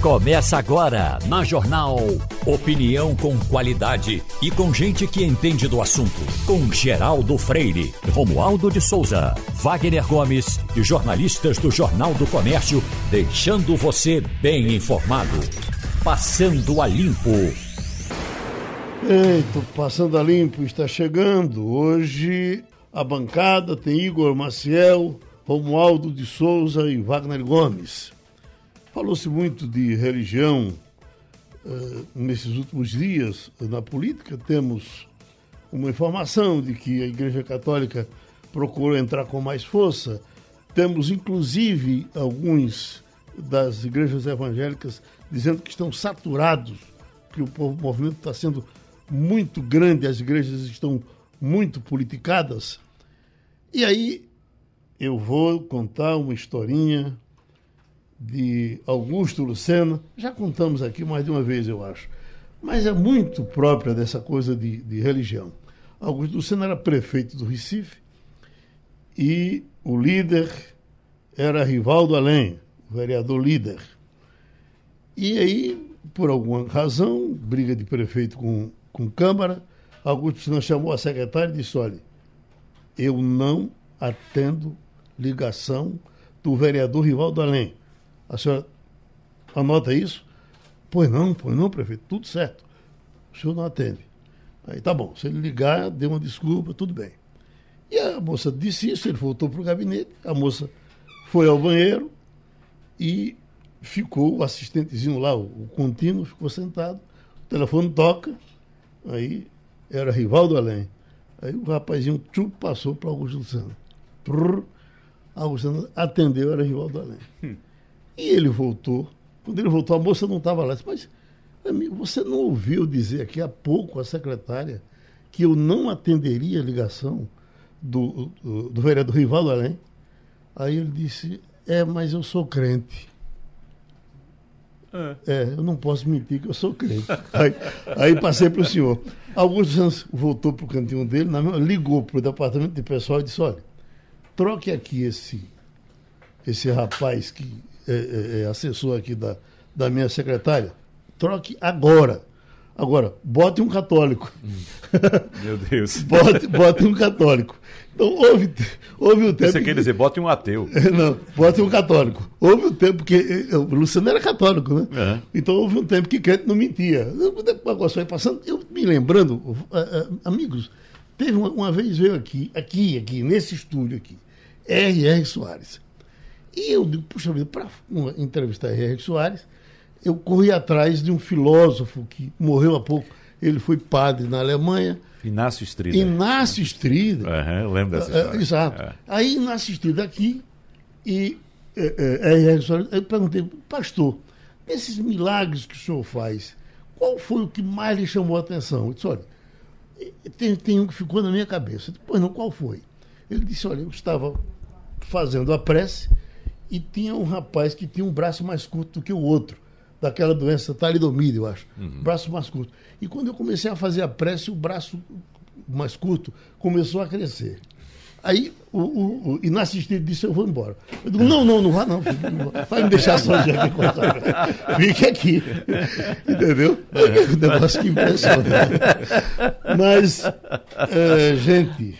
Começa agora na Jornal. Opinião com qualidade e com gente que entende do assunto. Com Geraldo Freire, Romualdo de Souza, Wagner Gomes e jornalistas do Jornal do Comércio, deixando você bem informado. Passando a Limpo. Eita, Passando a Limpo está chegando. Hoje a bancada tem Igor Maciel, Romualdo de Souza e Wagner Gomes. Falou-se muito de religião uh, nesses últimos dias na política. Temos uma informação de que a Igreja Católica procurou entrar com mais força. Temos, inclusive, alguns das igrejas evangélicas dizendo que estão saturados, que o movimento está sendo muito grande, as igrejas estão muito politicadas. E aí eu vou contar uma historinha de Augusto Lucena, já contamos aqui mais de uma vez, eu acho, mas é muito própria dessa coisa de, de religião. Augusto Lucena era prefeito do Recife e o líder era Rivaldo Além, o vereador líder. E aí, por alguma razão, briga de prefeito com, com Câmara, Augusto Lucena chamou a secretária e disse: olha, eu não atendo ligação do vereador Rivaldo Além a senhora anota isso? Pois não, pois não, prefeito, tudo certo. O senhor não atende. Aí tá bom, se ele ligar, dê uma desculpa, tudo bem. E a moça disse isso, ele voltou para o gabinete, a moça foi ao banheiro e ficou, o assistentezinho lá, o, o contínuo, ficou sentado, o telefone toca, aí era Rivaldo Além. Aí o rapazinho tchup, passou para Augusto Luciano. Prrr, Augusto Luciano atendeu, era Rivaldo Além. Hum. E ele voltou. Quando ele voltou, a moça não estava lá. Disse, Mas, amigo, você não ouviu dizer aqui há pouco a secretária que eu não atenderia a ligação do, do, do vereador Rivaldo Além? Aí ele disse, é, mas eu sou crente. É. é, eu não posso mentir que eu sou crente. aí, aí passei para o senhor. Augusto Santos voltou para o cantinho dele, ligou para o departamento de pessoal e disse: olha, troque aqui esse, esse rapaz que é, é, é, assessor aqui da, da minha secretária, troque agora. Agora, bote um católico. Meu Deus. bote, bote um católico. Então, houve, houve um tempo. Você quer dizer, bote um ateu. Não, bote um católico. Houve um tempo que. O Luciano era católico, né? Uhum. Então, houve um tempo que crente não mentia. O negócio foi passando. Eu me lembrando, amigos, teve uma, uma, vez veio aqui, aqui, aqui, nesse estúdio aqui, R.R. Soares. E eu digo, puxa vida, para entrevistar Henrique Soares, eu corri atrás de um filósofo que morreu há pouco. Ele foi padre na Alemanha. Inácio Strida. Inácio Strida. Uhum, eu lembro dessa história. É, exato. É. Aí Inácio Strida aqui e é, é, Soares, eu perguntei, pastor, esses milagres que o senhor faz, qual foi o que mais lhe chamou a atenção? Eu disse, olha, tem, tem um que ficou na minha cabeça. Disse, pois não, qual foi? Ele disse, olha, eu estava fazendo a prece e tinha um rapaz que tinha um braço mais curto do que o outro, daquela doença talidomide, eu acho. Uhum. Braço mais curto. E quando eu comecei a fazer a prece, o braço mais curto começou a crescer. Aí o, o, o inassistente disse: Eu vou embora. Eu digo: Não, não, não vá, não. Vai me deixar sozinho aqui com essa. Fique aqui. Entendeu? É um negócio que impressiona. Mas, é, gente.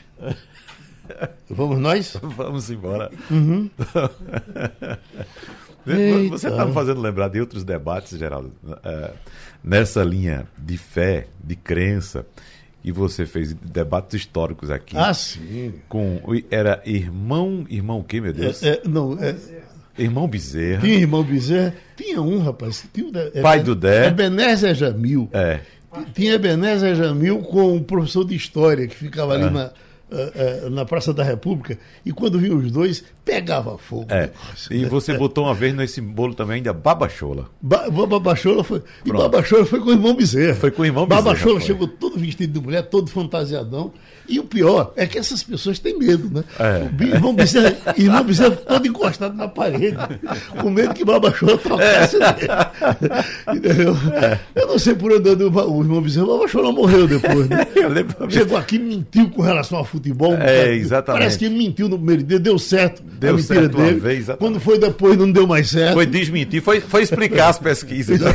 Vamos nós? Vamos embora. Uhum. Você está me fazendo lembrar de outros debates, Geraldo, é, nessa linha de fé, de crença, e você fez debates históricos aqui. Ah, sim. Com, era irmão, irmão o quê, meu Deus? É, é, não, é... Irmão Bezerra. Tinha irmão Bezerra. Tinha um, rapaz. Tinha, é, Pai do Dé. Ebenezer Jamil. É. Tinha Ebenezer Jamil com um professor de história que ficava ali é. na uh, uh, na Praça da República, e quando vinham os dois, pegava fogo. É. E você botou uma vez nesse bolo também ainda Babachola. Ba Babachola foi. Pronto. E Babachola foi com o irmão Bezerra. Foi com o irmão Bezerra. Babachola chegou todo vestido de mulher, todo fantasiadão. E o pior é que essas pessoas têm medo, né? É. O irmão Bezerra, irmão Bezerra todo encostado na parede, com medo que Babachola trocasse é. Entendeu? É. Eu não sei por onde o irmão Bezerra, Babachola morreu depois, né? Chegou aqui e mentiu com relação ao futebol. É, exatamente. Parece que ele mentiu no primeiro dia, deu certo. Deu certo dele. uma vez, Quando foi depois, não deu mais certo. Foi desmentir, foi, foi explicar as pesquisas.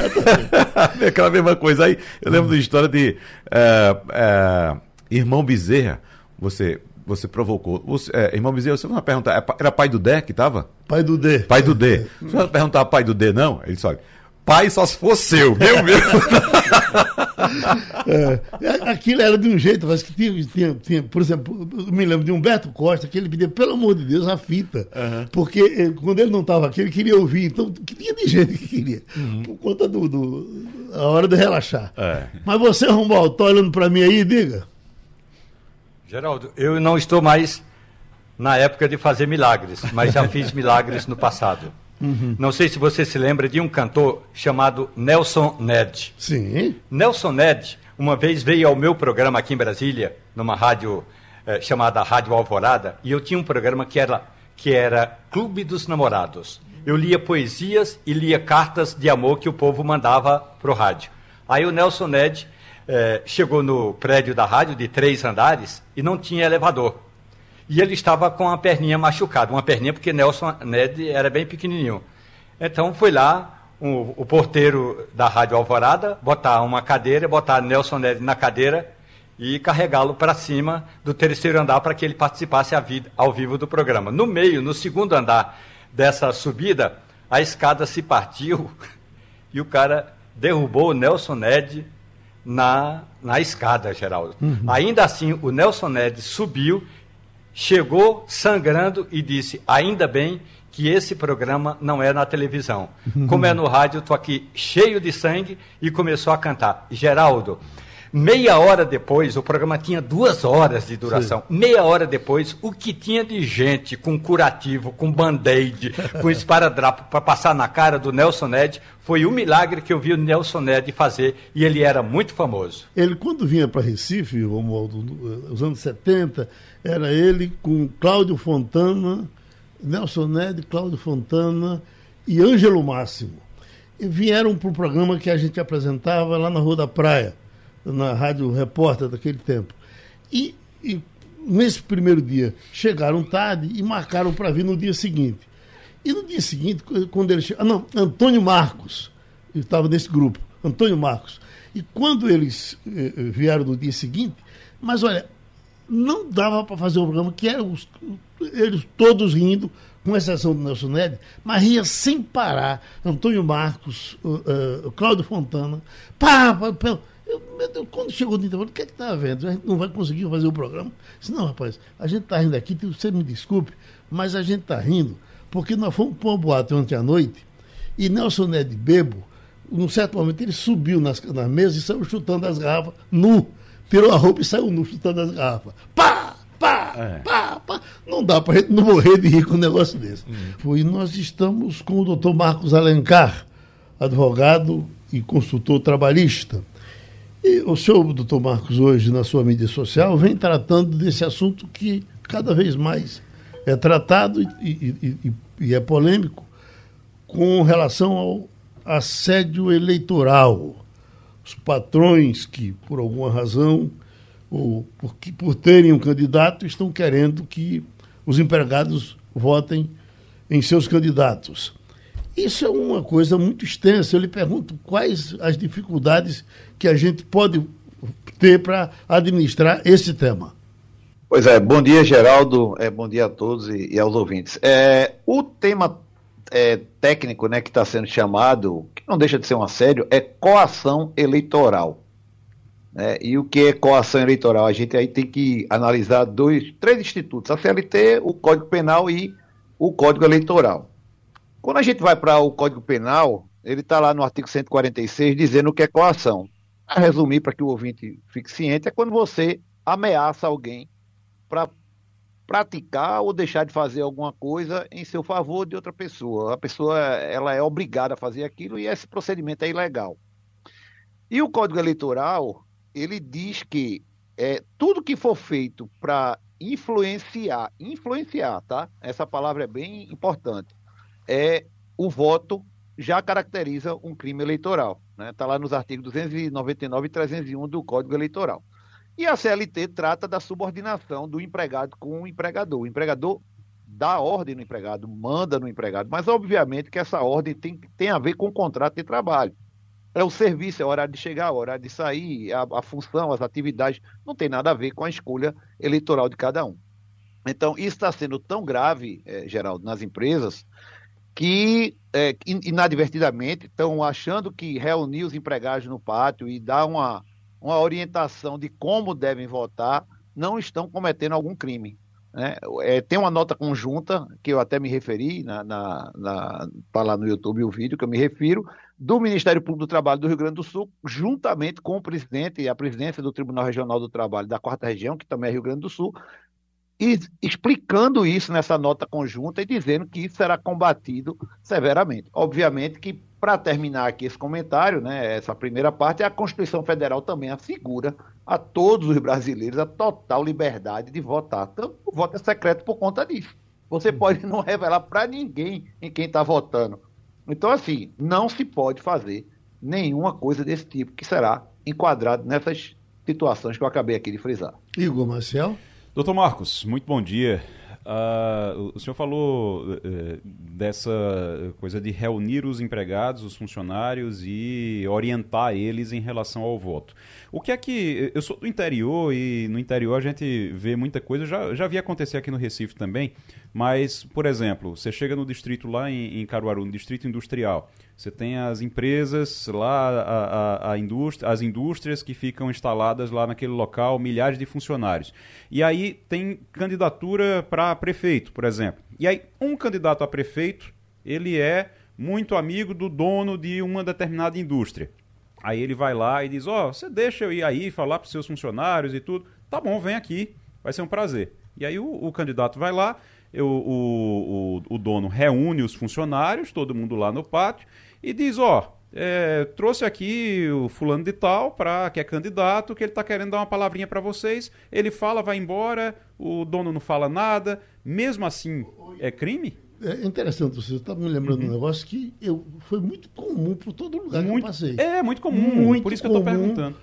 Aquela mesma coisa. Aí eu lembro da história de uh, uh, Irmão Bezerra. Você você provocou. Você, é, irmão Bezerra, você vai perguntar, é era pai do Dé que estava? Pai do D. Pai do D. Você vai perguntar pai do D, não? Ele só, pai só se for seu, meu mesmo. É, é, aquilo era de um jeito, mas que tinha, tinha, tinha, por exemplo, eu me lembro de Humberto Costa, que ele pedia, pelo amor de Deus, a fita. Uhum. Porque eh, quando ele não estava aqui, ele queria ouvir. Então, que tinha de gente que queria. Uhum. Por conta do, do, a hora de relaxar. É. Mas você, Romualdo, tá olhando para mim aí, diga. Geraldo, eu não estou mais na época de fazer milagres, mas já fiz milagres no passado. Uhum. Não sei se você se lembra de um cantor chamado Nelson Ned. Sim. Nelson Ned, uma vez veio ao meu programa aqui em Brasília, numa rádio eh, chamada Rádio Alvorada, e eu tinha um programa que era, que era Clube dos Namorados. Eu lia poesias e lia cartas de amor que o povo mandava para o rádio. Aí o Nelson Ned eh, chegou no prédio da rádio, de três andares, e não tinha elevador. E ele estava com a perninha machucada, uma perninha porque Nelson Ned era bem pequenininho. Então foi lá o, o porteiro da Rádio Alvorada botar uma cadeira, botar Nelson Ned na cadeira e carregá-lo para cima do terceiro andar para que ele participasse ao vivo do programa. No meio, no segundo andar dessa subida, a escada se partiu e o cara derrubou o Nelson Ned na, na escada, Geraldo. Uhum. Ainda assim, o Nelson Ned subiu chegou sangrando e disse: Ainda bem que esse programa não é na televisão. Como é no rádio, estou aqui cheio de sangue e começou a cantar. Geraldo, meia hora depois, o programa tinha duas horas de duração. Sim. Meia hora depois, o que tinha de gente com curativo, com band-aid, com esparadrapo para passar na cara do Nelson Ned foi o milagre que eu vi o Nelson Ned fazer e ele era muito famoso. Ele, quando vinha para Recife, Romualdo, nos anos 70, era ele com Cláudio Fontana, Nelson Ned, Cláudio Fontana e Ângelo Máximo. E vieram para o programa que a gente apresentava lá na Rua da Praia, na Rádio Repórter daquele tempo. E, e nesse primeiro dia chegaram tarde e marcaram para vir no dia seguinte. E no dia seguinte, quando ele chegou. Ah, não, Antônio Marcos estava nesse grupo, Antônio Marcos. E quando eles eh, eh vieram no dia seguinte, mas olha, não dava para fazer o programa, que eram os, eles todos rindo, com exceção do Nelson Ned, mas ria sem parar. Antônio Marcos, uh, uh, Cláudio Fontana, pá, pá, pá eu, Deus, quando chegou o dia, o que é que está havendo? A gente não vai conseguir fazer o programa? Disse, não, rapaz, a gente está rindo aqui, você me desculpe, mas a gente está rindo, porque nós fomos para uma boate ontem à noite, e Nelson Ned Bebo, num certo momento, ele subiu nas, nas mesas e saiu chutando as garrafas nu tirou a roupa e saiu nu chutando as garrafas. Pá! Pá, é. pá, pá. Não dá para gente não morrer de rir com um negócio desse. Hum. E nós estamos com o doutor Marcos Alencar, advogado e consultor trabalhista. E o senhor, doutor Marcos, hoje na sua mídia social, vem tratando desse assunto que cada vez mais é tratado e, e, e, e é polêmico com relação ao assédio eleitoral os patrões que, por alguma razão, ou por, por terem um candidato, estão querendo que os empregados votem em seus candidatos. Isso é uma coisa muito extensa. Eu lhe pergunto quais as dificuldades que a gente pode ter para administrar esse tema. Pois é, bom dia, Geraldo, é, bom dia a todos e, e aos ouvintes. É, o tema é, técnico né, que está sendo chamado, que não deixa de ser um assédio, é coação eleitoral. Né? E o que é coação eleitoral? A gente aí tem que analisar dois, três institutos, a CLT, o Código Penal e o Código Eleitoral. Quando a gente vai para o Código Penal, ele está lá no artigo 146 dizendo o que é coação. A resumir, para que o ouvinte fique ciente, é quando você ameaça alguém para praticar ou deixar de fazer alguma coisa em seu favor de outra pessoa. A pessoa ela é obrigada a fazer aquilo e esse procedimento é ilegal. E o Código Eleitoral ele diz que é, tudo que for feito para influenciar, influenciar, tá? Essa palavra é bem importante. É o voto já caracteriza um crime eleitoral, né? Tá lá nos artigos 299 e 301 do Código Eleitoral. E a CLT trata da subordinação do empregado com o empregador. O empregador dá ordem no empregado, manda no empregado, mas obviamente que essa ordem tem, tem a ver com o contrato de trabalho. É o serviço, é o horário de chegar, o horário de sair, a, a função, as atividades, não tem nada a ver com a escolha eleitoral de cada um. Então, isso está sendo tão grave, é, Geraldo, nas empresas, que é, inadvertidamente estão achando que reunir os empregados no pátio e dar uma, uma orientação de como devem votar não estão cometendo algum crime. Né? É, tem uma nota conjunta, que eu até me referi, na, na, na, tá lá no YouTube o vídeo que eu me refiro, do Ministério Público do Trabalho do Rio Grande do Sul, juntamente com o presidente e a presidência do Tribunal Regional do Trabalho da Quarta Região, que também é Rio Grande do Sul, e explicando isso nessa nota conjunta e dizendo que isso será combatido severamente. Obviamente que, para terminar aqui esse comentário, né, essa primeira parte, a Constituição Federal também assegura a todos os brasileiros a total liberdade de votar. Então, o voto é secreto por conta disso. Você hum. pode não revelar para ninguém em quem está votando. Então, assim, não se pode fazer nenhuma coisa desse tipo que será enquadrado nessas situações que eu acabei aqui de frisar. Igor Marcel? Doutor Marcos, muito bom dia. Uh, o senhor falou uh, dessa coisa de reunir os empregados, os funcionários e orientar eles em relação ao voto. O que é que. Eu sou do interior e no interior a gente vê muita coisa, já, já vi acontecer aqui no Recife também, mas, por exemplo, você chega no distrito lá em, em Caruaru, no distrito industrial. Você tem as empresas lá, a, a, a indústria, as indústrias que ficam instaladas lá naquele local, milhares de funcionários. E aí tem candidatura para prefeito, por exemplo. E aí um candidato a prefeito, ele é muito amigo do dono de uma determinada indústria. Aí ele vai lá e diz: Ó, oh, você deixa eu ir aí falar para os seus funcionários e tudo. Tá bom, vem aqui, vai ser um prazer. E aí o, o candidato vai lá, o, o, o dono reúne os funcionários, todo mundo lá no pátio, e diz, ó, é, trouxe aqui o fulano de tal para que é candidato, que ele está querendo dar uma palavrinha para vocês. Ele fala, vai embora, o dono não fala nada. Mesmo assim, é crime? É interessante, você está me lembrando uhum. um negócio que eu, foi muito comum por todo lugar muito, que eu passei. É, muito comum, muito por isso comum, que eu estou perguntando.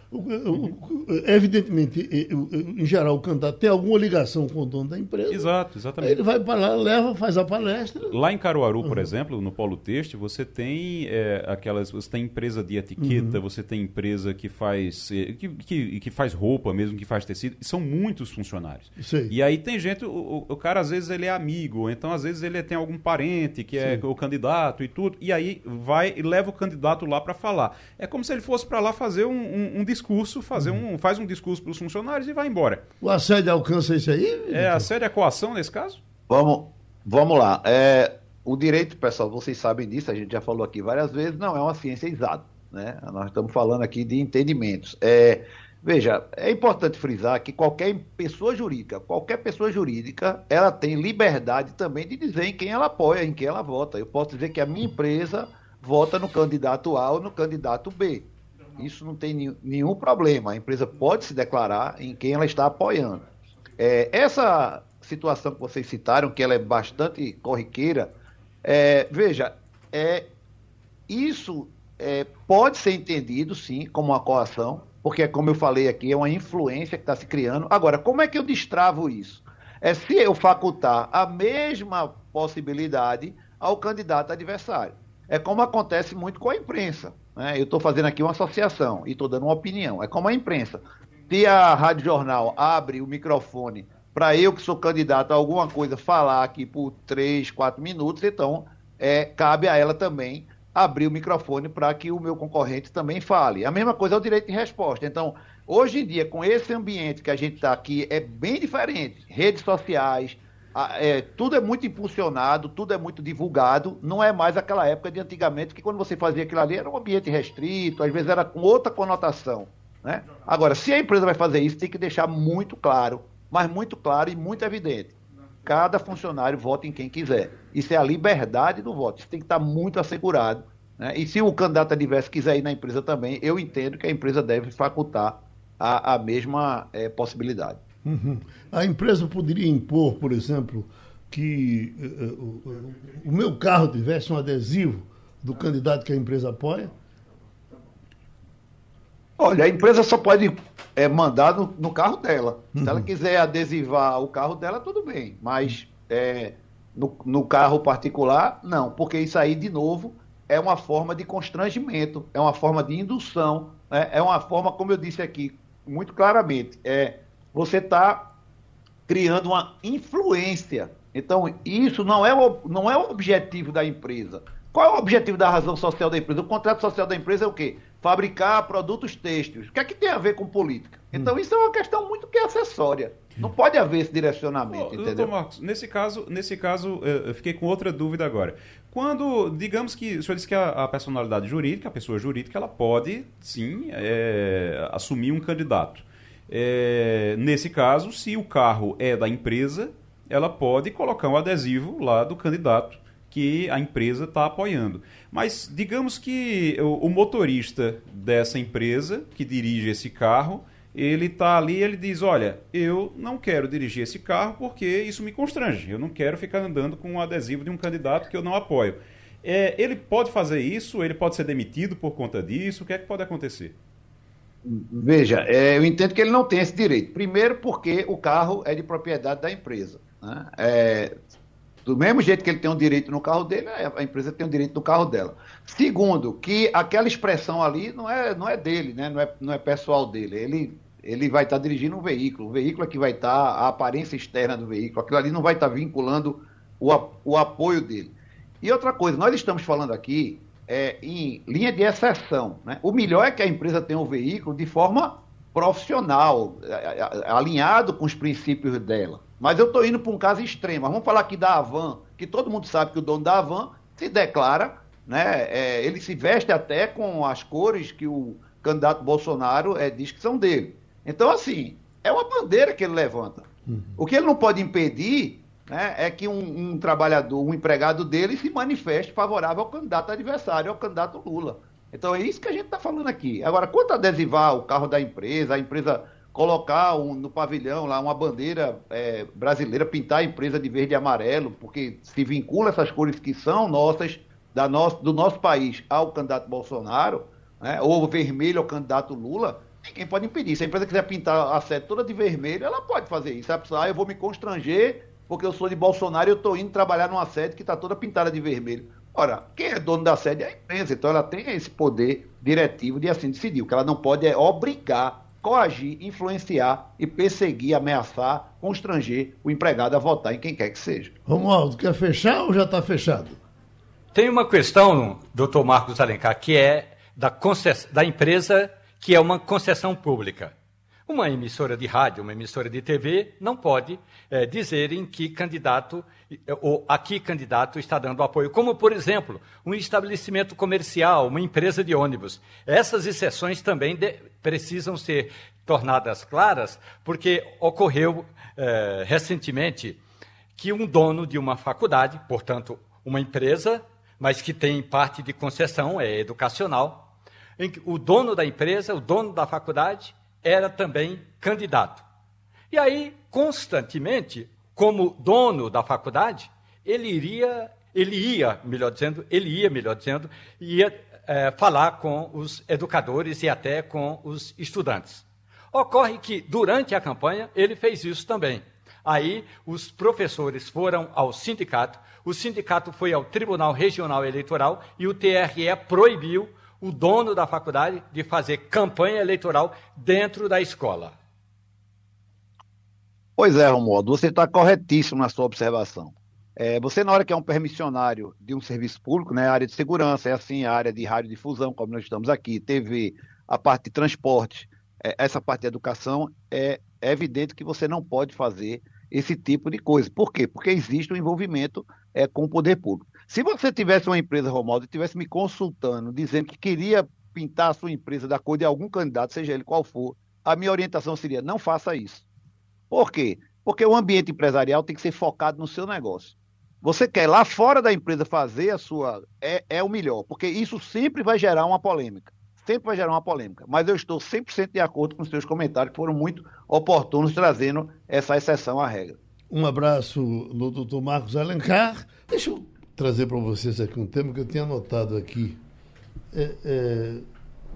Evidentemente, em geral, o candidato tem alguma ligação com o dono da empresa. Exato, exatamente. Ele vai para lá, leva, faz a palestra. Lá em Caruaru, uhum. por exemplo, no Polo Texto, você tem é, aquelas. Você tem empresa de etiqueta, uhum. você tem empresa que faz. É, que, que, que, faz roupa mesmo, que faz tecido. São muitos funcionários. Sei. E aí tem gente, o, o cara às vezes ele é amigo, então às vezes ele tem algum parente que é Sim. o candidato e tudo, e aí vai e leva o candidato lá para falar. É como se ele fosse para lá fazer um, um, um discurso, fazer uhum. um, faz um discurso para os funcionários e vai embora. O assédio alcança isso aí? É assédio é coação nesse caso? Vamos, vamos lá. É, o direito, pessoal, vocês sabem disso, a gente já falou aqui várias vezes, não é uma ciência exata. Né? Nós estamos falando aqui de entendimentos. É, Veja, é importante frisar que qualquer pessoa jurídica, qualquer pessoa jurídica, ela tem liberdade também de dizer em quem ela apoia, em quem ela vota. Eu posso dizer que a minha empresa vota no candidato A ou no candidato B. Isso não tem nenhum problema. A empresa pode se declarar em quem ela está apoiando. É, essa situação que vocês citaram, que ela é bastante corriqueira, é, veja, é, isso é, pode ser entendido, sim, como uma coação, porque, como eu falei aqui, é uma influência que está se criando. Agora, como é que eu destravo isso? É se eu facultar a mesma possibilidade ao candidato adversário. É como acontece muito com a imprensa. Né? Eu estou fazendo aqui uma associação e estou dando uma opinião. É como a imprensa. Se a Rádio Jornal abre o microfone para eu, que sou candidato a alguma coisa, falar aqui por três, quatro minutos, então é, cabe a ela também abrir o microfone para que o meu concorrente também fale. A mesma coisa é o direito de resposta. Então, hoje em dia, com esse ambiente que a gente está aqui, é bem diferente. Redes sociais, é, tudo é muito impulsionado, tudo é muito divulgado. Não é mais aquela época de antigamente que quando você fazia aquilo ali era um ambiente restrito, às vezes era com outra conotação. Né? Agora, se a empresa vai fazer isso, tem que deixar muito claro, mas muito claro e muito evidente cada funcionário vota em quem quiser. Isso é a liberdade do voto. Isso tem que estar muito assegurado. Né? E se o candidato adverso quiser ir na empresa também, eu entendo que a empresa deve facultar a, a mesma é, possibilidade. Uhum. A empresa poderia impor, por exemplo, que uh, uh, o meu carro tivesse um adesivo do candidato que a empresa apoia? Olha, a empresa só pode é, mandar no, no carro dela. Uhum. Se ela uhum. quiser adesivar o carro dela, tudo bem. Mas é, no, no carro particular, não. Porque isso aí, de novo, é uma forma de constrangimento, é uma forma de indução, né? é uma forma, como eu disse aqui, muito claramente, é você está criando uma influência. Então, isso não é, o, não é o objetivo da empresa. Qual é o objetivo da razão social da empresa? O contrato social da empresa é o quê? Fabricar produtos têxteis. O que é que tem a ver com política? Então, hum. isso é uma questão muito que é acessória. Não pode haver esse direcionamento, oh, entendeu? Doutor Marcos, nesse caso, nesse caso, eu fiquei com outra dúvida agora. Quando, digamos que, o senhor disse que a, a personalidade jurídica, a pessoa jurídica, ela pode, sim, é, assumir um candidato. É, nesse caso, se o carro é da empresa, ela pode colocar um adesivo lá do candidato que a empresa está apoiando. Mas digamos que o, o, motorista dessa empresa que dirige esse carro, ele está ali ele diz, olha, eu não quero dirigir esse carro porque isso me constrange. Eu não quero ficar andando com um adesivo de um candidato que eu não apoio. É, ele pode fazer isso? Ele pode ser demitido por conta disso? O que é que pode acontecer? Veja, é, eu entendo que ele não tem esse direito. Primeiro, porque o carro é de propriedade da empresa. Né? É, do mesmo jeito que ele tem um direito no carro dele, a empresa tem um direito no carro dela. Segundo, que aquela expressão ali não é, não é dele, né? não, é, não é pessoal dele. Ele, ele vai estar dirigindo um veículo. O veículo é que vai estar, a aparência externa do veículo. Aquilo ali não vai estar vinculando o, o apoio dele. E outra coisa, nós estamos falando aqui é, em linha de exceção. Né? O melhor é que a empresa tenha um veículo de forma profissional, alinhado com os princípios dela. Mas eu estou indo para um caso extremo. Vamos falar aqui da Avan, que todo mundo sabe que o dono da Avan se declara, né? É, ele se veste até com as cores que o candidato Bolsonaro é, diz que são dele. Então, assim, é uma bandeira que ele levanta. Uhum. O que ele não pode impedir né, é que um, um, trabalhador, um empregado dele se manifeste favorável ao candidato adversário, ao candidato Lula. Então é isso que a gente está falando aqui. Agora, quanto adesivar o carro da empresa, a empresa colocar um, no pavilhão lá uma bandeira é, brasileira, pintar a empresa de verde e amarelo, porque se vincula essas cores que são nossas, da nosso, do nosso país ao candidato Bolsonaro, né, ou vermelho ao candidato Lula, ninguém pode impedir. Se a empresa quiser pintar a sede toda de vermelho, ela pode fazer isso. Ah, eu vou me constranger porque eu sou de Bolsonaro e eu estou indo trabalhar numa sede que está toda pintada de vermelho. Ora, quem é dono da sede é a empresa, então ela tem esse poder diretivo de assim decidir. O que ela não pode é obrigar coagir, influenciar e perseguir, ameaçar, constranger o empregado a votar em quem quer que seja. Romualdo, quer fechar ou já está fechado? Tem uma questão, doutor Marcos Alencar, que é da, concess... da empresa que é uma concessão pública. Uma emissora de rádio, uma emissora de TV, não pode é, dizer em que candidato ou a que candidato está dando apoio. Como, por exemplo, um estabelecimento comercial, uma empresa de ônibus. Essas exceções também de, precisam ser tornadas claras, porque ocorreu é, recentemente que um dono de uma faculdade, portanto, uma empresa, mas que tem parte de concessão, é educacional, o dono da empresa, o dono da faculdade, era também candidato. E aí, constantemente, como dono da faculdade, ele iria, ele ia, melhor dizendo, ele ia, melhor dizendo, ia é, falar com os educadores e até com os estudantes. Ocorre que, durante a campanha, ele fez isso também. Aí, os professores foram ao sindicato, o sindicato foi ao Tribunal Regional Eleitoral e o TRE proibiu o dono da faculdade de fazer campanha eleitoral dentro da escola. Pois é, Romualdo, você está corretíssimo na sua observação. É, você, na hora que é um permissionário de um serviço público, né, área de segurança, é assim, a área de radiodifusão, como nós estamos aqui, TV, a parte de transporte, é, essa parte de educação, é, é, evidente que você não pode fazer esse tipo de coisa. Por quê? Porque existe um envolvimento é, com o poder público. Se você tivesse uma empresa, Romualdo, e estivesse me consultando, dizendo que queria pintar a sua empresa da cor de algum candidato, seja ele qual for, a minha orientação seria: não faça isso. Por quê? Porque o ambiente empresarial tem que ser focado no seu negócio. Você quer lá fora da empresa fazer a sua. É, é o melhor, porque isso sempre vai gerar uma polêmica. Sempre vai gerar uma polêmica. Mas eu estou 100% de acordo com os seus comentários, que foram muito oportunos, trazendo essa exceção à regra. Um abraço no doutor Marcos Alencar. Deixa eu trazer para vocês aqui um tema que eu tinha anotado aqui. É, é,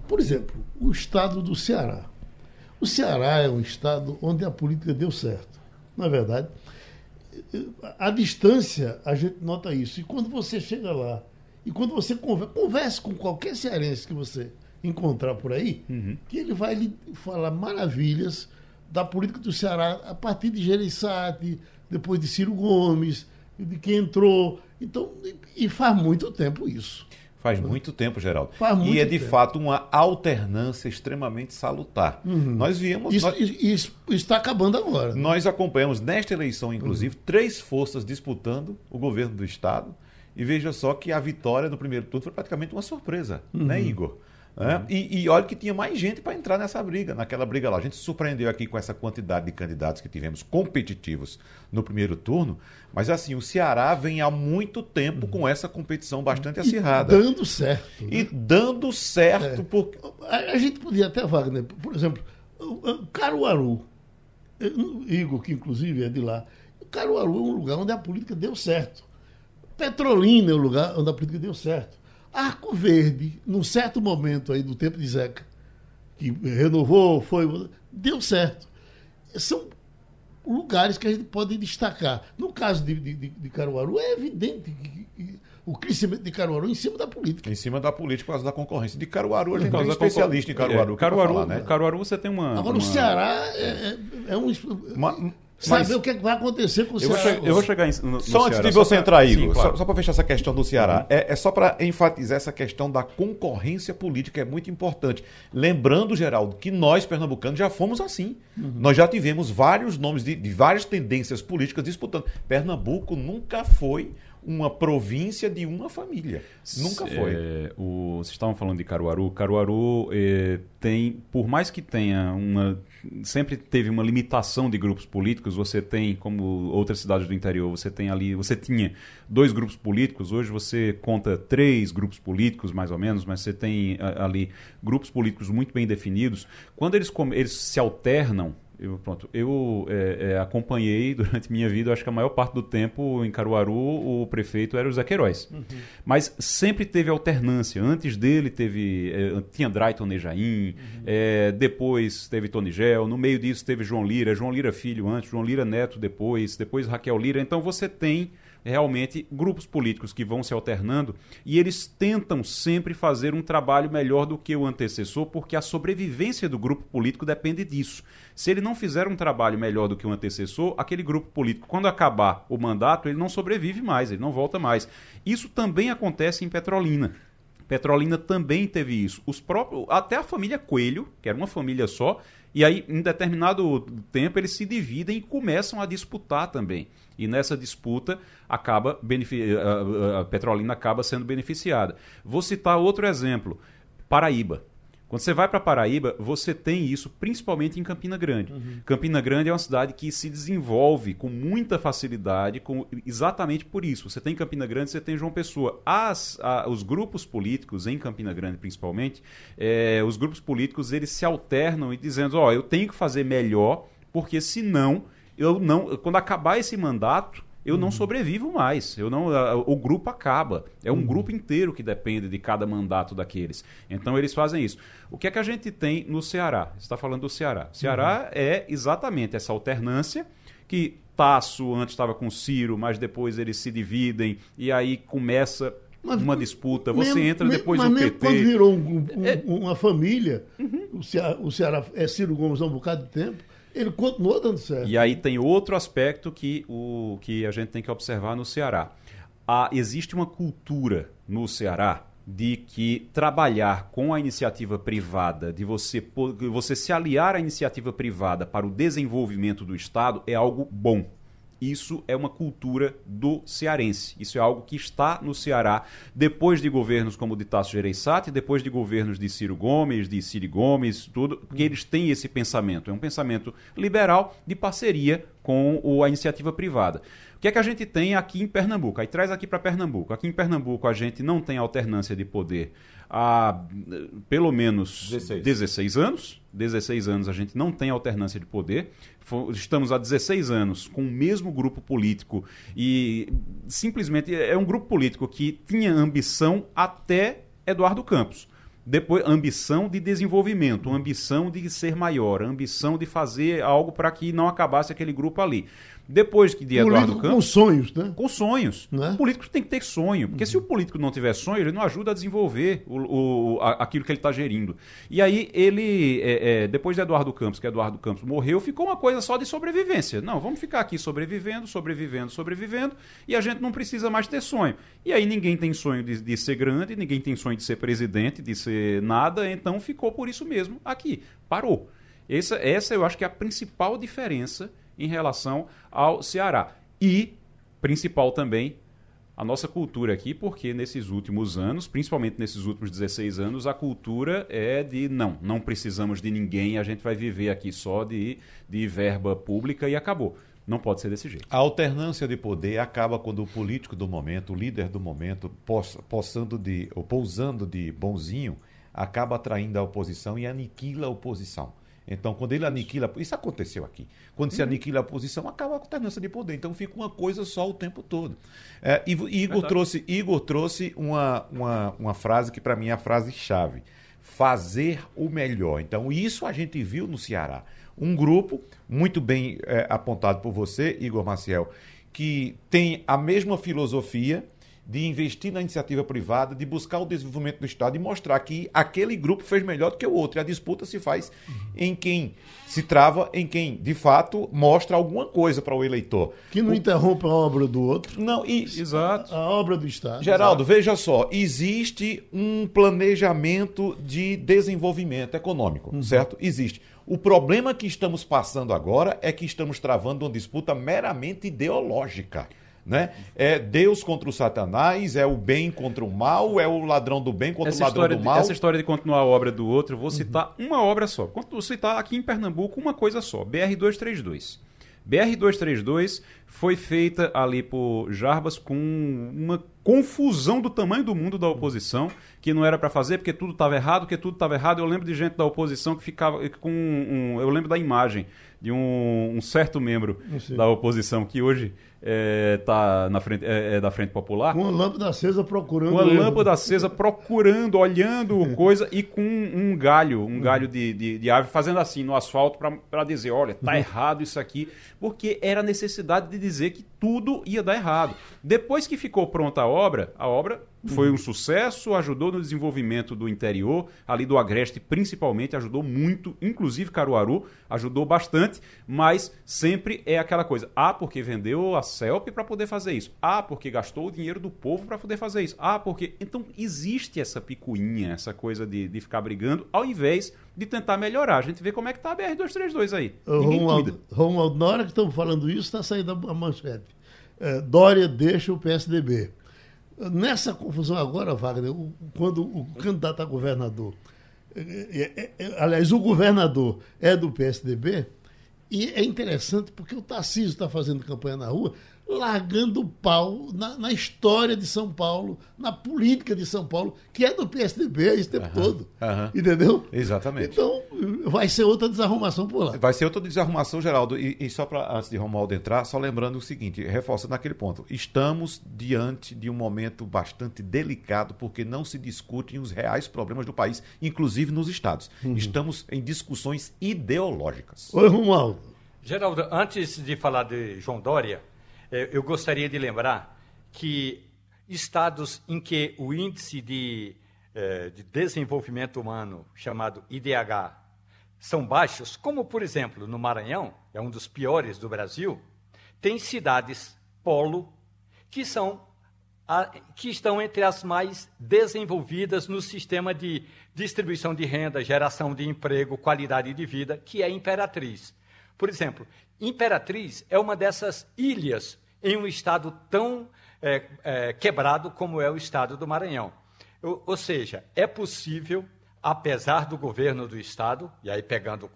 Por exemplo, o estado do Ceará. O Ceará é um estado onde a política deu certo. Na é verdade, a distância, a gente nota isso. E quando você chega lá, e quando você conversa, converse com qualquer cearense que você encontrar por aí, uhum. que ele vai lhe falar maravilhas da política do Ceará a partir de Gereissati, depois de Ciro Gomes, de quem entrou. Então, e faz muito tempo isso. Faz muito tempo, Geraldo. Muito e é de tempo. fato uma alternância extremamente salutar. Uhum. Nós viemos. Isso, nós... isso, está acabando agora. Né? Nós acompanhamos nesta eleição, inclusive, uhum. três forças disputando o governo do Estado. E veja só que a vitória no primeiro turno foi praticamente uma surpresa, né, uhum. né, Igor? Uhum. E, e olha que tinha mais gente para entrar nessa briga, naquela briga lá. A gente se surpreendeu aqui com essa quantidade de candidatos que tivemos competitivos no primeiro turno, mas assim, o Ceará vem há muito tempo com essa competição bastante acirrada. E dando certo. Né? E dando certo. É. Por... A, a, gente podia até, Wagner, por exemplo, Caruaru, Igor, que inclusive é de lá, Caruaru é um lugar onde a política deu certo. Petrolina é um lugar onde a política deu certo. Arco Verde, num certo momento aí do tempo de Zeca, que renovou, foi, deu certo. São lugares que a gente pode destacar. No caso de, de, de Caruaru, é evidente que, que, o crescimento de Caruaru em cima da política. Em cima da política, por causa da concorrência. De Caruaru, a gente é especialista em Caruaru. É, Caruaru, falar, né? Caruaru, você tem uma. Agora, uma... o Ceará é, é, é um. Uma, Saber o que, é que vai acontecer com o eu Ceará. Vou eu vou chegar no, no Só antes de você entrar, Igor, Sim, claro. só, só para fechar essa questão do Ceará, uhum. é, é, só para enfatizar essa questão da concorrência política, é muito importante. Lembrando, Geraldo, que nós, pernambucanos, já fomos assim. Uhum. Nós já tivemos vários nomes de, de várias tendências políticas disputando. Pernambuco nunca foi uma província de uma família. Nunca foi. É, o, vocês estavam falando de Caruaru. Caruaru é, tem, por mais que tenha uma. Sempre teve uma limitação de grupos políticos. Você tem, como outras cidades do interior, você tem ali. Você tinha dois grupos políticos. Hoje você conta três grupos políticos, mais ou menos, mas você tem ali grupos políticos muito bem definidos. Quando eles, eles se alternam eu, pronto, eu é, é, acompanhei durante minha vida, acho que a maior parte do tempo em Caruaru o prefeito era o Zé Queiroz. Uhum. Mas sempre teve alternância. Antes dele teve é, tinha Drayton Nejaim, uhum. É, depois teve Tony Gel, no meio disso teve João Lira, João Lira filho antes, João Lira neto depois, depois Raquel Lira. Então você tem realmente grupos políticos que vão se alternando e eles tentam sempre fazer um trabalho melhor do que o antecessor, porque a sobrevivência do grupo político depende disso. Se ele não fizer um trabalho melhor do que o antecessor, aquele grupo político, quando acabar o mandato, ele não sobrevive mais, ele não volta mais. Isso também acontece em Petrolina. Petrolina também teve isso. Os próprios, até a família Coelho, que era uma família só, e aí, em determinado tempo, eles se dividem e começam a disputar também. E nessa disputa, acaba a, a Petrolina acaba sendo beneficiada. Vou citar outro exemplo: Paraíba. Quando você vai para Paraíba, você tem isso principalmente em Campina Grande. Uhum. Campina Grande é uma cidade que se desenvolve com muita facilidade, com, exatamente por isso. Você tem Campina Grande, você tem João Pessoa. As, a, os grupos políticos, em Campina Grande principalmente, é, os grupos políticos eles se alternam e dizendo: ó, oh, eu tenho que fazer melhor, porque senão eu não, quando acabar esse mandato, eu uhum. não sobrevivo mais. Eu não, o grupo acaba. É um uhum. grupo inteiro que depende de cada mandato daqueles. Então eles fazem isso. O que é que a gente tem no Ceará? Você está falando do Ceará. O Ceará uhum. é exatamente essa alternância que Tasso antes estava com Ciro, mas depois eles se dividem e aí começa mas, uma disputa. Você mesmo, entra depois mas do mesmo PT. Quando virou um, um, é... uma família, uhum. o, Ceará, o Ceará é Ciro Gomes há um bocado de tempo ele continuou dando certo. E aí tem outro aspecto que, o, que a gente tem que observar no Ceará. Há, existe uma cultura no Ceará de que trabalhar com a iniciativa privada, de você, você se aliar à iniciativa privada para o desenvolvimento do Estado é algo bom. Isso é uma cultura do cearense. Isso é algo que está no Ceará depois de governos como o de Tasso Gereissati, depois de governos de Ciro Gomes, de Ciro Gomes, tudo, porque eles têm esse pensamento. É um pensamento liberal de parceria com a iniciativa privada. O que é que a gente tem aqui em Pernambuco? Aí traz aqui para Pernambuco. Aqui em Pernambuco a gente não tem alternância de poder há pelo menos 16. 16 anos. 16 anos a gente não tem alternância de poder. Estamos há 16 anos com o mesmo grupo político e simplesmente é um grupo político que tinha ambição até Eduardo Campos. Depois, ambição de desenvolvimento, ambição de ser maior, ambição de fazer algo para que não acabasse aquele grupo ali. Depois que de Eduardo Político com Campos. sonhos, né? Com sonhos. Né? O político tem que ter sonho. Porque se o político não tiver sonho, ele não ajuda a desenvolver o, o- a- aquilo que ele está gerindo. E aí, ele, é, é, depois de Eduardo Campos, que Eduardo Campos morreu, ficou uma coisa só de sobrevivência. Não, vamos ficar aqui sobrevivendo, sobrevivendo, sobrevivendo, e a gente não precisa mais ter sonho. E aí, ninguém tem sonho de, de ser grande, ninguém tem sonho de ser presidente, de ser nada, então ficou por isso mesmo aqui. Parou. Essa, essa eu acho que é a principal diferença em relação ao Ceará. E, principal também, a nossa cultura aqui, porque nesses últimos anos, principalmente nesses últimos 16 anos, a cultura é de não, não precisamos de ninguém, a gente vai viver aqui só de, de verba pública e acabou. Não pode ser desse jeito. A alternância de poder acaba quando o político do momento, o líder do momento, possa- possando de, ou pousando de bonzinho, acaba atraindo a oposição e aniquila a oposição. Então, quando ele aniquila. Isso aconteceu aqui. Quando se aniquila a oposição, acaba a alternância de poder. Então, fica uma coisa só o tempo todo. É, Igor Verdade. trouxe, Igor trouxe uma, uma, uma frase que, para mim, é a frase-chave: fazer o melhor. Então, isso a gente viu no Ceará. Um grupo, muito bem é, apontado por você, Igor Maciel, que tem a mesma filosofia de investir na iniciativa privada, de buscar o desenvolvimento do Estado e mostrar que aquele grupo fez melhor do que o outro. E a disputa se faz em quem se trava, em quem, de fato, mostra alguma coisa para o eleitor. Que não interrompe a obra do outro, Não, e Exato. a obra do Estado. Geraldo, veja só, existe um planejamento de desenvolvimento econômico, certo? Existe. O problema que estamos passando agora é que estamos travando uma disputa meramente ideológica. Né? É Deus contra o Satanás, é o bem contra o mal, é o ladrão do bem contra Essa o ladrão história, do de, mal. essa história de continuar a obra do outro, eu vou citar uma obra só. Vou citar aqui em Pernambuco uma coisa só: BR-232. BR-232 foi feita ali por Jarbas com uma confusão do tamanho do mundo da oposição, que não era para fazer porque tudo estava errado, porque tudo estava errado. Eu lembro de gente da oposição que ficava com um, eu lembro da imagem de um, um certo membro da oposição que hoje está na frente é, é da frente popular Com a lâmpada acesa procurando. com a lâmpada acesa, procurando, olhando coisa e com um galho, um galho de, de, de árvore, fazendo assim no asfalto para dizer: olha, tá errado isso aqui, porque era necessidade de dizer que tudo ia dar errado. Depois que ficou pronta a obra, a obra foi um sucesso, ajudou no desenvolvimento do interior, ali do Agreste principalmente, ajudou muito, inclusive Caruaru, ajudou bastante, mas sempre é aquela coisa: ah, porque vendeu a CELP para poder fazer isso, ah, porque gastou o dinheiro do povo para poder fazer isso, ah, porque. Então existe essa picuinha, essa coisa de, de ficar brigando, ao invés de tentar melhorar. A gente vê como é que tá a BR-232 aí. Romualdo, Romualdo, na hora que estamos falando isso, está saindo a manchete. É, Dória deixa o PSDB. Nessa confusão agora, Wagner, quando o candidato a governador, é, é, é, aliás, o governador é do PSDB, e é interessante porque o Tarcísio está fazendo campanha na rua, largando o pau na, na história de São Paulo, na política de São Paulo, que é do PSDB esse tempo todo. aham. Entendeu? Exatamente. Então, vai ser outra desarrumação por lá. Vai ser outra desarrumação, Geraldo. E, e só para antes de Romualdo entrar, só lembrando o seguinte, reforçando aquele ponto. Estamos diante de um momento bastante delicado, porque não se discutem os reais problemas do país, inclusive nos estados. Estamos em discussões ideológicas. Oi, Romualdo. Geraldo, antes de falar de João Dória, eu gostaria de lembrar que estados em que o índice de, eh, de desenvolvimento humano, chamado IDH, são baixos, como por exemplo no Maranhão, é um dos piores do Brasil, tem cidades polo que são a- que estão entre as mais desenvolvidas no sistema de distribuição de renda, geração de emprego, qualidade de vida, que é Imperatriz. Por exemplo, Imperatriz é uma dessas ilhas em um estado tão eh, eh, quebrado como é o estado do Maranhão. Ou, ou seja, é possível, apesar do governo do estado, e aí pegando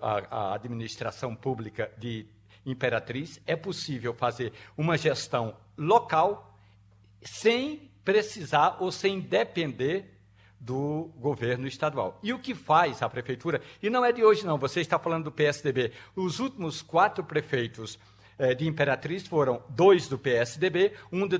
a, a administração pública de Imperatriz, é possível fazer uma gestão local sem precisar ou sem depender do governo estadual. E o que faz a prefeitura, e não é de hoje não, você está falando do PSDB, os últimos quatro prefeitos eh, de Imperatriz foram dois do PSDB, um do,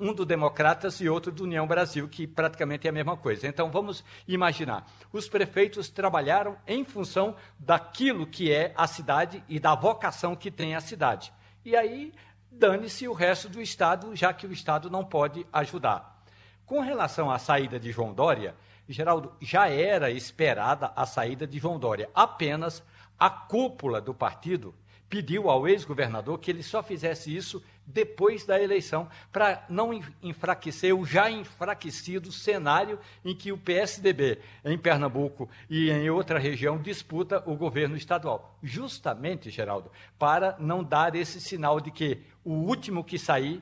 um do Democratas e outro do União Brasil, que praticamente é a mesma coisa. Então vamos imaginar: os prefeitos trabalharam em função daquilo que é a cidade e da vocação que tem a cidade. E aí dane-se o resto do Estado, já que o Estado não pode ajudar. Com relação à saída de João Dória, Geraldo, já era esperada a saída de João Dória. Apenas a cúpula do partido pediu ao ex-governador que ele só fizesse isso depois da eleição, para não enfraquecer o já enfraquecido cenário em que o PSDB em Pernambuco e em outra região disputa o governo estadual. Justamente, Geraldo, para não dar esse sinal de que o último que sair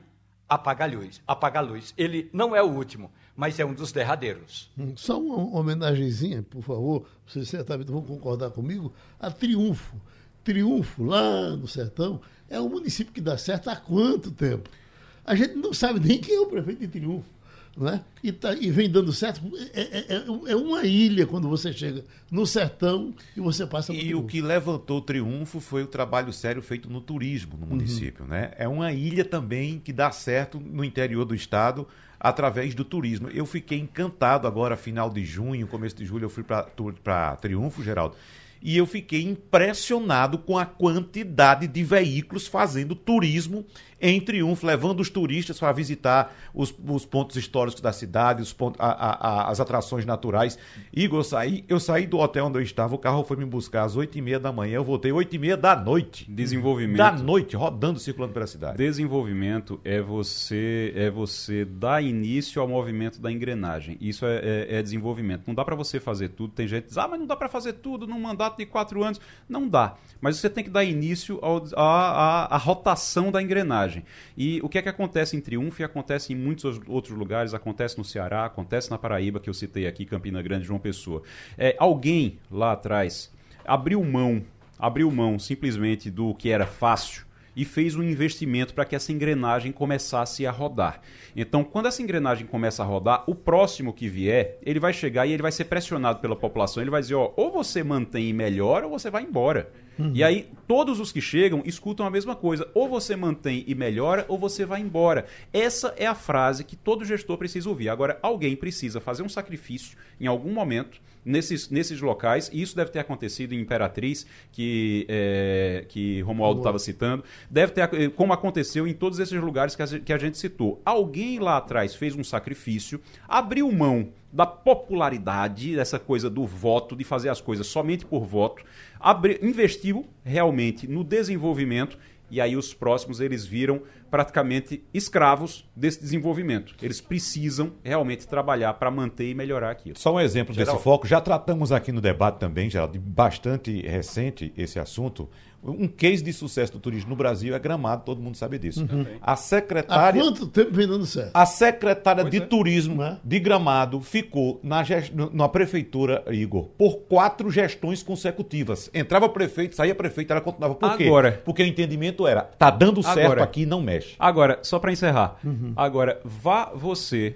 apaga a luz. Apaga a luz. Ele não é o último, mas é um dos derradeiros. Hum, só uma homenagemzinha, por favor, vocês certamente vão concordar comigo, a Triunfo Triunfo, lá no sertão, é um município que dá certo há quanto tempo? A gente não sabe nem quem é o prefeito de Triunfo. Né? E, tá, e vem dando certo. É, é, é, é uma ilha quando você chega no sertão e você passa E o que levantou o triunfo foi o trabalho sério feito no turismo no uhum. município. Uhum. Né? É uma ilha também que dá certo no interior do estado através do turismo. Eu fiquei encantado agora, final de junho, começo de julho, eu fui para Triunfo, Geraldo e eu fiquei impressionado com a quantidade de veículos fazendo turismo em Triunfo, levando os turistas para visitar os, os, pontos históricos da cidade, os pontos, a, a, as atrações naturais. Igor, eu saí, eu saí do hotel onde eu estava, o carro foi me buscar às oito e meia da manhã, eu voltei oito e meia da noite. Desenvolvimento. Da noite, rodando, circulando pela cidade. Desenvolvimento é você é você dar início ao movimento da engrenagem. Isso é, é, é desenvolvimento. Não dá para você fazer tudo. Tem gente que diz, ah, mas não dá para fazer tudo num mandato de quatro anos. Não dá. Mas você tem que dar início à rotação da engrenagem. E o que é que acontece em Triunfo e acontece em muitos outros lugares, acontece no Ceará, acontece na Paraíba, que eu citei aqui, Campina Grande, João Pessoa. É, alguém lá atrás abriu mão, abriu mão simplesmente do que era fácil e fez um investimento para que essa engrenagem começasse a rodar. Então, quando essa engrenagem começa a rodar, o próximo que vier, ele vai chegar e ele vai ser pressionado pela população. Ele vai dizer: ó, ou você mantém e melhora, ou você vai embora. Uhum. E aí, todos os que chegam escutam a mesma coisa. Ou você mantém e melhora, ou você vai embora. Essa é a frase que todo gestor precisa ouvir. Agora, alguém precisa fazer um sacrifício em algum momento nesses, nesses locais, e isso deve ter acontecido em Imperatriz, que, é, que Romualdo estava citando, deve ter, como aconteceu em todos esses lugares que a, que a gente citou. Alguém lá atrás fez um sacrifício, abriu mão da popularidade, dessa coisa do voto, de fazer as coisas somente por voto, abre, investiu realmente no desenvolvimento e aí os próximos eles viram praticamente escravos desse desenvolvimento. Eles precisam realmente trabalhar para manter e melhorar aquilo. Só um exemplo Geral. desse foco, já tratamos aqui no debate também, já de bastante recente esse assunto, um case de sucesso do turismo no Brasil é Gramado, todo mundo sabe disso. Uhum. A secretária. Há quanto tempo vem dando certo? A secretária pois de é. turismo é? de Gramado ficou na, gest... na prefeitura, Igor, por quatro gestões consecutivas. Entrava prefeito, saía prefeito, ela continuava. Por Agora, quê? Porque o entendimento era: tá dando certo Agora, aqui, não mexe. Agora, só para encerrar. Uhum. Agora, vá você,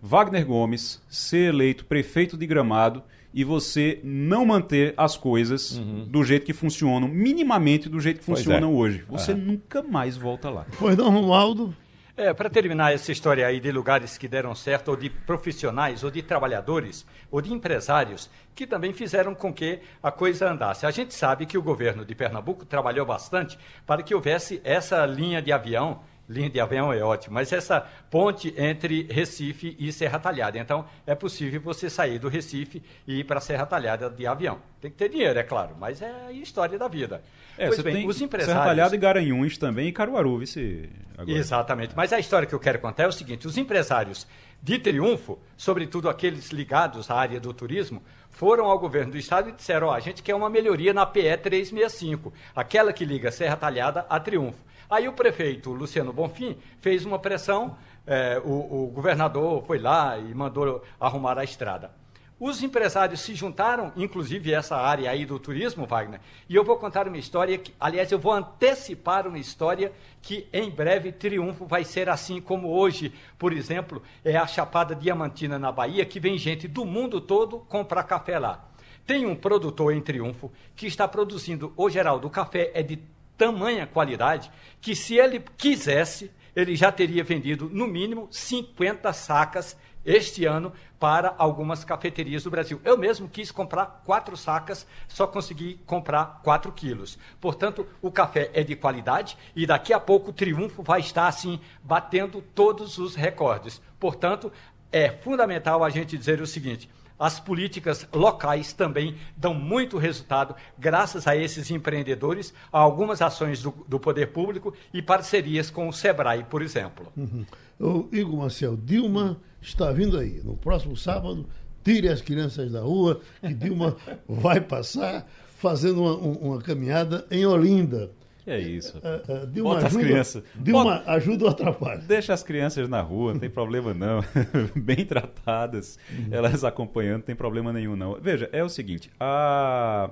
Wagner Gomes, ser eleito prefeito de Gramado e você não manter as coisas uhum. do jeito que funcionam, minimamente do jeito que pois funcionam é. hoje. Você nunca mais volta lá. Pois não, Romualdo? É, para terminar essa história aí de lugares que deram certo, ou de profissionais, ou de trabalhadores, ou de empresários, que também fizeram com que a coisa andasse. A gente sabe que o governo de Pernambuco trabalhou bastante para que houvesse essa linha de avião linha de avião é ótimo, mas essa ponte entre Recife e Serra Talhada. Então, é possível você sair do Recife e ir para Serra Talhada de avião. Tem que ter dinheiro, é claro, mas é a história da vida. É, pois bem, os empresários... Serra Talhada e Garanhuns também e Caruaru, vice... Agora. Exatamente, mas a história que eu quero contar é o seguinte, os empresários de Triunfo, sobretudo aqueles ligados à área do turismo, foram ao governo do estado e disseram, ó, oh, a gente quer uma melhoria na PE 365, aquela que liga Serra Talhada a Triunfo. Aí o prefeito Luciano Bonfim fez uma pressão, é, o, o governador foi lá e mandou arrumar a estrada. Os empresários se juntaram, inclusive essa área aí do turismo, Wagner, e eu vou contar uma história, que, aliás, eu vou antecipar uma história que em breve Triunfo vai ser assim como hoje, por exemplo, é a Chapada Diamantina na Bahia, que vem gente do mundo todo comprar café lá. Tem um produtor em Triunfo que está produzindo, o Geraldo, o café é de tamanha qualidade que se ele quisesse, ele já teria vendido no mínimo 50 sacas este ano para algumas cafeterias do Brasil. Eu mesmo quis comprar quatro sacas, só consegui comprar quatro quilos. Portanto, o café é de qualidade e daqui a pouco o Triunfo vai estar assim batendo todos os recordes. Portanto, é fundamental a gente dizer o seguinte: as políticas locais também dão muito resultado graças a esses empreendedores, a algumas ações do, do poder público e parcerias com o SEBRAE, por exemplo. Uhum. O Igor Marcel, Dilma está vindo aí. No próximo sábado, tire as crianças da rua, que Dilma vai passar fazendo uma, uma caminhada em Olinda. Que é isso. Uh, uh, Dilma Bota ajuda, as crianças. Dilma Bota... ajuda ou atrapalha? Deixa as crianças na rua, não tem problema não. Bem tratadas, uhum. elas acompanhando, não tem problema nenhum não. Veja, é o seguinte, a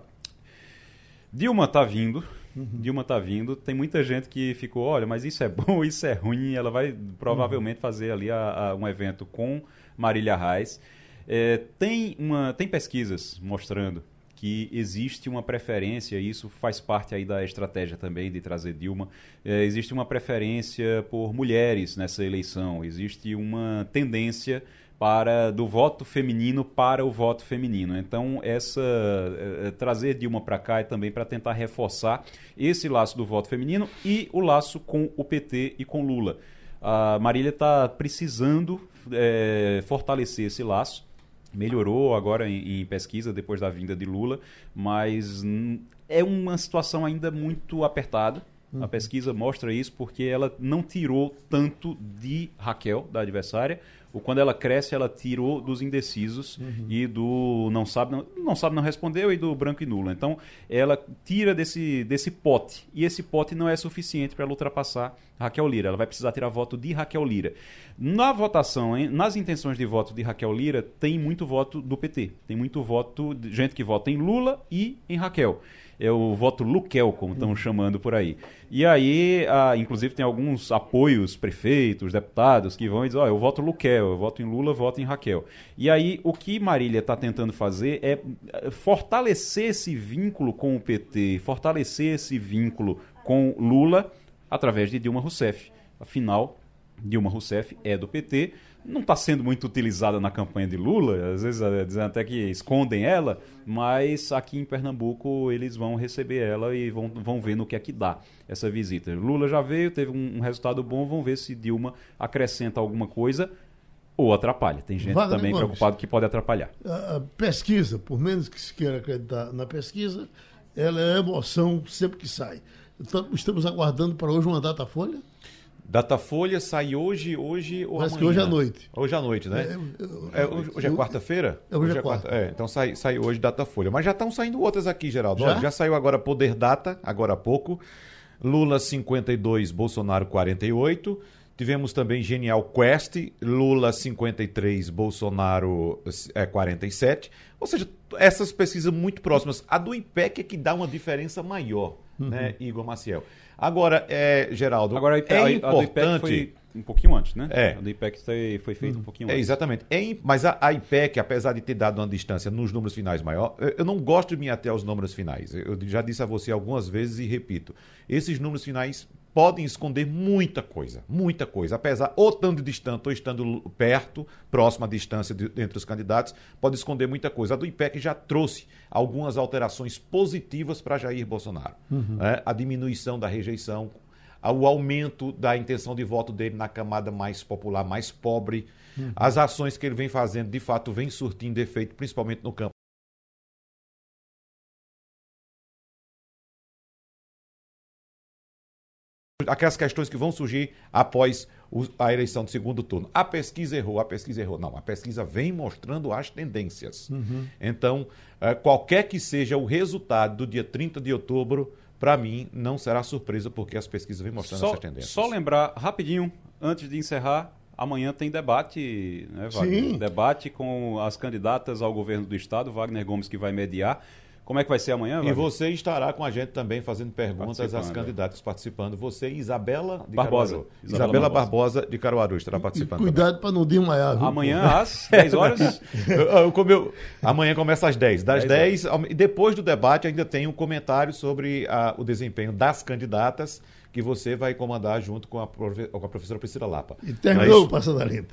Dilma está vindo, uhum. Dilma está vindo. Tem muita gente que ficou, olha, mas isso é bom, isso é ruim. Ela vai provavelmente uhum. fazer ali a, a, um evento com Marília Reis. É, tem, uma, tem pesquisas mostrando que existe uma preferência, e isso faz parte aí da estratégia também de trazer Dilma, é, existe uma preferência por mulheres nessa eleição, existe uma tendência para do voto feminino para o voto feminino. Então, essa é, trazer Dilma para cá é também para tentar reforçar esse laço do voto feminino e o laço com o PT e com Lula. A Marília está precisando é, fortalecer esse laço melhorou agora em, em, pesquisa depois da vinda de Lula, mas é uma situação ainda muito apertada. Uhum. A pesquisa mostra isso porque ela não tirou tanto de Raquel, da adversária, ou quando ela cresce, ela tirou dos indecisos uhum. e do não sabe não, não sabe não respondeu e do branco e nulo. Então, ela tira desse, desse pote. E esse pote não é suficiente para ela ultrapassar Raquel Lira. Ela vai precisar tirar voto de Raquel Lira. Na votação, hein, nas intenções de voto de Raquel Lira, tem muito voto do PT. Tem muito voto de gente que vota em Lula e em Raquel é o voto Luquel, como estão uhum. chamando por aí. E aí, inclusive, tem alguns apoios, prefeitos, deputados, que vão e dizem, oh, eu voto Luquel, eu voto em Lula, voto em Raquel. E aí, o que Marília está tentando fazer é eh, fortalecer esse vínculo com o PT, fortalecer esse vínculo com Lula através de Dilma Rousseff. Afinal, Dilma Rousseff é do PT, não está sendo muito utilizada na campanha de Lula, às vezes eh, dizem até que escondem ela, mas aqui em Pernambuco eles vão receber ela e vão, vão ver no que é que dá essa visita. Lula já veio, teve um, um resultado bom, vamos ver se Dilma acrescenta alguma coisa ou atrapalha. Tem gente Wagner também preocupado que pode atrapalhar. A, pesquisa, por menos que se queira acreditar na pesquisa, ela é emoção sempre que sai. Então, estamos aguardando para hoje uma data folha? Datafolha sai hoje, hoje ou amanhã? que hoje à noite. Hoje à noite, né? É, é, hoje, hoje é quarta-feira? É, hoje, hoje é, é quarta. É, então sai, sai hoje Datafolha. Mas já estão saindo outras aqui, Geraldo. Já? Olha, já saiu agora Poder Data, agora há pouco. Lula 52, Bolsonaro 48. Tivemos também Genial Quest, Lula 53, Bolsonaro é, 47. Ou seja, essas pesquisas muito próximas. A do IPEC é que dá uma diferença maior, uhum. né, Igor Maciel? Agora, é, Geraldo, Agora, a, é importante... foi um pouquinho antes, né? É. A do IPEC foi, foi feito um pouquinho é, antes. exatamente. É, mas a, a, IPEC, apesar de ter dado uma distância nos números finais maior, eu não gosto de me até aos números finais. Eu já disse a você algumas vezes e repito. Esses números finais podem esconder muita coisa, muita coisa. Apesar, ou estando distante ou estando perto, próxima à distância de, entre os candidatos, pode esconder muita coisa. A do IPEC já trouxe algumas alterações positivas para Jair Bolsonaro. Uhum. Né? A diminuição da rejeição, o aumento da intenção de voto dele na camada mais popular, mais pobre. Uhum. As ações que ele vem fazendo, de fato, vem surtindo efeito, principalmente no campo aquelas questões que vão surgir após a eleição de segundo turno. A pesquisa errou, a pesquisa errou. Não, a pesquisa vem mostrando as tendências. Uhum. Então, eh, qualquer que seja o resultado do dia 30 de outubro, para mim, não será surpresa, porque as pesquisas vêm mostrando só, essas tendências. Só lembrar, rapidinho, antes de encerrar, amanhã tem debate, né, Wagner? Sim. Debate com as candidatas ao governo do Estado, Wagner Gomes que vai mediar Como é que vai ser amanhã? E Wagner? você estará com a gente também fazendo perguntas às Participando, candidatas participando. Você e Isabela de Barbosa. Caruaru. Isabela Isabela, Barbosa. Barbosa. de Caruaru estará participando. também. Cuidado para não desmaiar. viu? Amanhã às 10 horas. Eu- eu- como eu- amanhã começa às 10. Das 10 10, ao- e depois do debate, ainda tem um comentário sobre a- o desempenho das candidatas que você vai comandar junto com a, profe- com a professora Priscila Lapa. E é terminou o? Passando a Limpo.